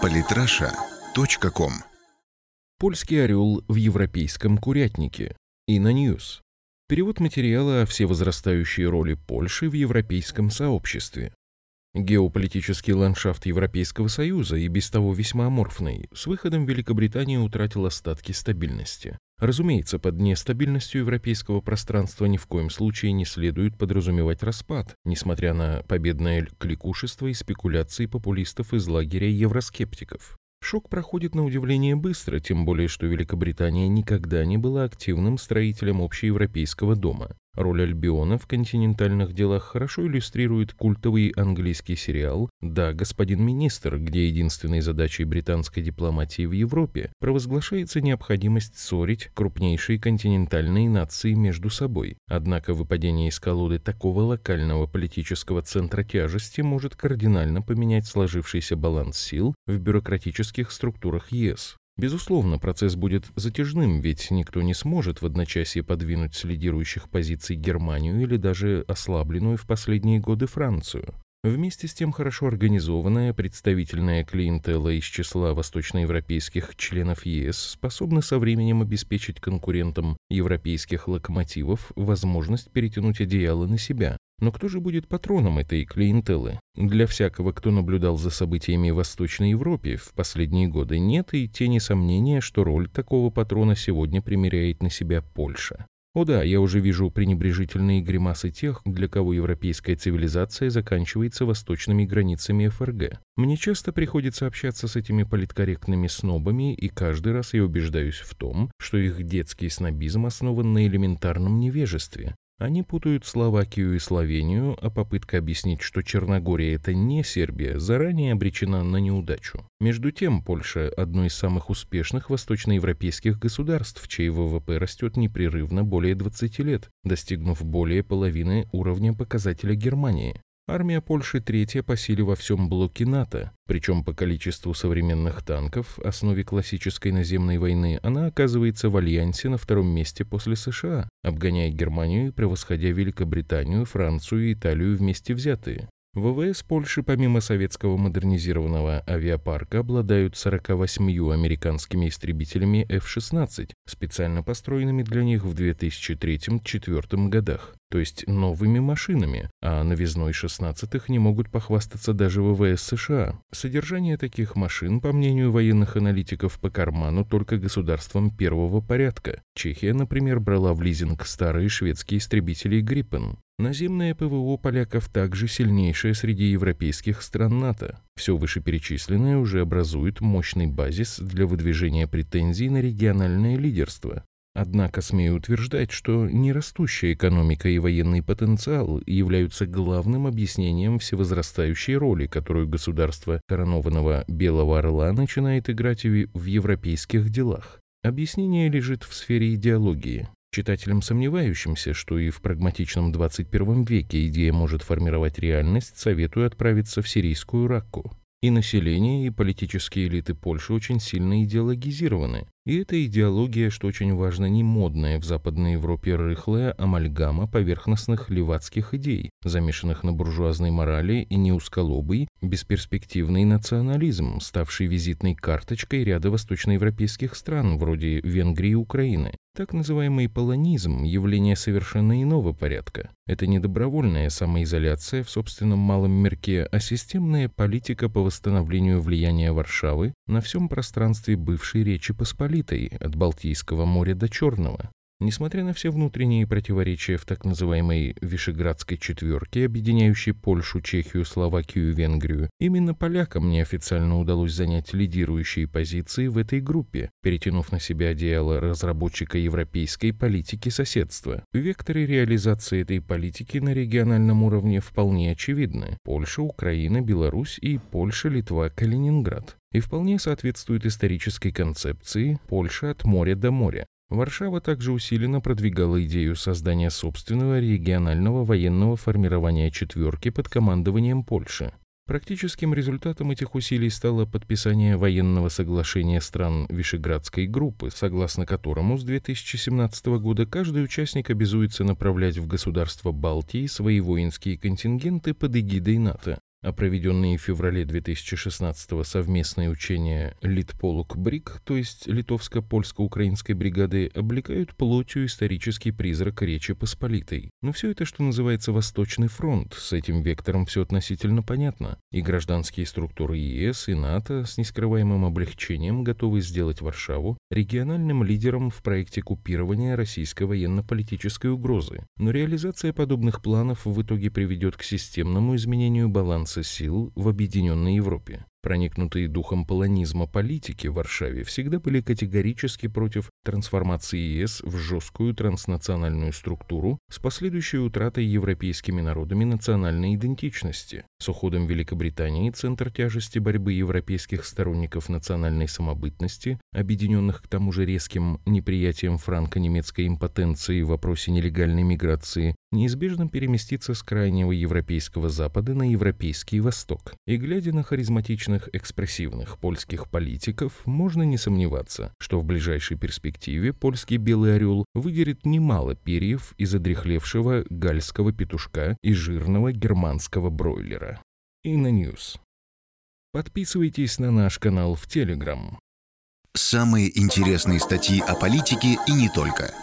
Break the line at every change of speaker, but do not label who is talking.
PolitRussia.com
Польский орел в европейском курятнике. Ино News. Перевод материала о всевозрастающей роли Польши в европейском сообществе. Геополитический ландшафт Европейского Союза и без того весьма аморфный, с выходом Великобритании утратил остатки стабильности. Разумеется, под нестабильностью европейского пространства ни в коем случае не следует подразумевать распад, несмотря на победное кликушество и спекуляции популистов из лагеря евроскептиков. Шок проходит на удивление быстро, тем более, что Великобритания никогда не была активным строителем общеевропейского дома. Роль Альбиона в континентальных делах хорошо иллюстрирует культовый английский сериал «Да, господин министр», где единственной задачей британской дипломатии в Европе провозглашается необходимость ссорить крупнейшие континентальные нации между собой. Однако выпадение из колоды такого локального политического центра тяжести может кардинально поменять сложившийся баланс сил в бюрократических структурах ЕС. Безусловно, процесс будет затяжным, ведь никто не сможет в одночасье подвинуть с лидирующих позиций Германию или даже ослабленную в последние годы Францию. Вместе с тем хорошо организованная представительная клиентела из числа восточноевропейских членов ЕС способна со временем обеспечить конкурентам европейских локомотивов возможность перетянуть одеяло на себя, но кто же будет патроном этой клиентелы? Для всякого, кто наблюдал за событиями в Восточной Европе в последние годы, нет и тени сомнения, что роль такого патрона сегодня примеряет на себя Польша. О да, я уже вижу пренебрежительные гримасы тех, для кого европейская цивилизация заканчивается восточными границами ФРГ. Мне часто приходится общаться с этими политкорректными снобами, и каждый раз я убеждаюсь в том, что их детский снобизм основан на элементарном невежестве. Они путают Словакию и Словению, а попытка объяснить, что Черногория – это не Сербия, заранее обречена на неудачу. Между тем, Польша – одно из самых успешных восточноевропейских государств, чей ВВП растет непрерывно более 20 лет, достигнув более половины уровня показателя Германии. Армия Польши третья по силе во всем блоке НАТО, причем по количеству современных танков, основе классической наземной войны, она оказывается в альянсе на втором месте после США, обгоняя Германию и превосходя Великобританию, Францию и Италию вместе взятые. ВВС Польши помимо советского модернизированного авиапарка обладают 48 американскими истребителями F-16, специально построенными для них в 2003-2004 годах то есть новыми машинами, а новизной 16-х не могут похвастаться даже ВВС США. Содержание таких машин, по мнению военных аналитиков, по карману только государствам первого порядка. Чехия, например, брала в лизинг старые шведские истребители «Гриппен». Наземное ПВО поляков также сильнейшее среди европейских стран НАТО. Все вышеперечисленное уже образует мощный базис для выдвижения претензий на региональное лидерство. Однако смею утверждать, что нерастущая экономика и военный потенциал являются главным объяснением всевозрастающей роли, которую государство коронованного Белого Орла начинает играть в европейских делах. Объяснение лежит в сфере идеологии. Читателям, сомневающимся, что и в прагматичном 21 веке идея может формировать реальность, советую отправиться в сирийскую Ракку. И население, и политические элиты Польши очень сильно идеологизированы. И эта идеология, что очень важно, не модная в Западной Европе рыхлая амальгама поверхностных левацких идей, замешанных на буржуазной морали и неусколобый, бесперспективный национализм, ставший визитной карточкой ряда восточноевропейских стран, вроде Венгрии и Украины. Так называемый полонизм – явление совершенно иного порядка. Это не добровольная самоизоляция в собственном малом мирке, а системная политика по восстановлению влияния Варшавы на всем пространстве бывшей Речи Посполитой, от Балтийского моря до Черного. Несмотря на все внутренние противоречия в так называемой Вишеградской четверке, объединяющей Польшу, Чехию, Словакию и Венгрию, именно полякам неофициально удалось занять лидирующие позиции в этой группе, перетянув на себя одеяло разработчика европейской политики соседства. Векторы реализации этой политики на региональном уровне вполне очевидны. Польша, Украина, Беларусь и Польша, Литва, Калининград и вполне соответствует исторической концепции «Польша от моря до моря». Варшава также усиленно продвигала идею создания собственного регионального военного формирования четверки под командованием Польши. Практическим результатом этих усилий стало подписание военного соглашения стран Вишеградской группы, согласно которому с 2017 года каждый участник обязуется направлять в государства Балтии свои воинские контингенты под эгидой НАТО. А проведенные в феврале 2016 совместные учения Литполук-Брик, то есть литовско-польско-украинской бригады, облекают плотью исторический призрак Речи Посполитой. Но все это, что называется Восточный фронт, с этим вектором все относительно понятно. И гражданские структуры ЕС и НАТО с нескрываемым облегчением готовы сделать Варшаву региональным лидером в проекте купирования российской военно-политической угрозы. Но реализация подобных планов в итоге приведет к системному изменению баланса сил в объединенной Европе. Проникнутые духом полонизма политики в Варшаве всегда были категорически против трансформации ЕС в жесткую транснациональную структуру с последующей утратой европейскими народами национальной идентичности. С уходом Великобритании центр тяжести борьбы европейских сторонников национальной самобытности, объединенных к тому же резким неприятием франко-немецкой импотенции в вопросе нелегальной миграции, неизбежно переместится с крайнего европейского запада на европейский восток. И глядя на харизматичных, экспрессивных польских политиков, можно не сомневаться, что в ближайшей перспективе польский белый орел выдерет немало перьев из одрехлевшего гальского петушка и жирного германского бройлера. И на News. Подписывайтесь на наш канал в Телеграм.
Самые интересные статьи о политике и не только –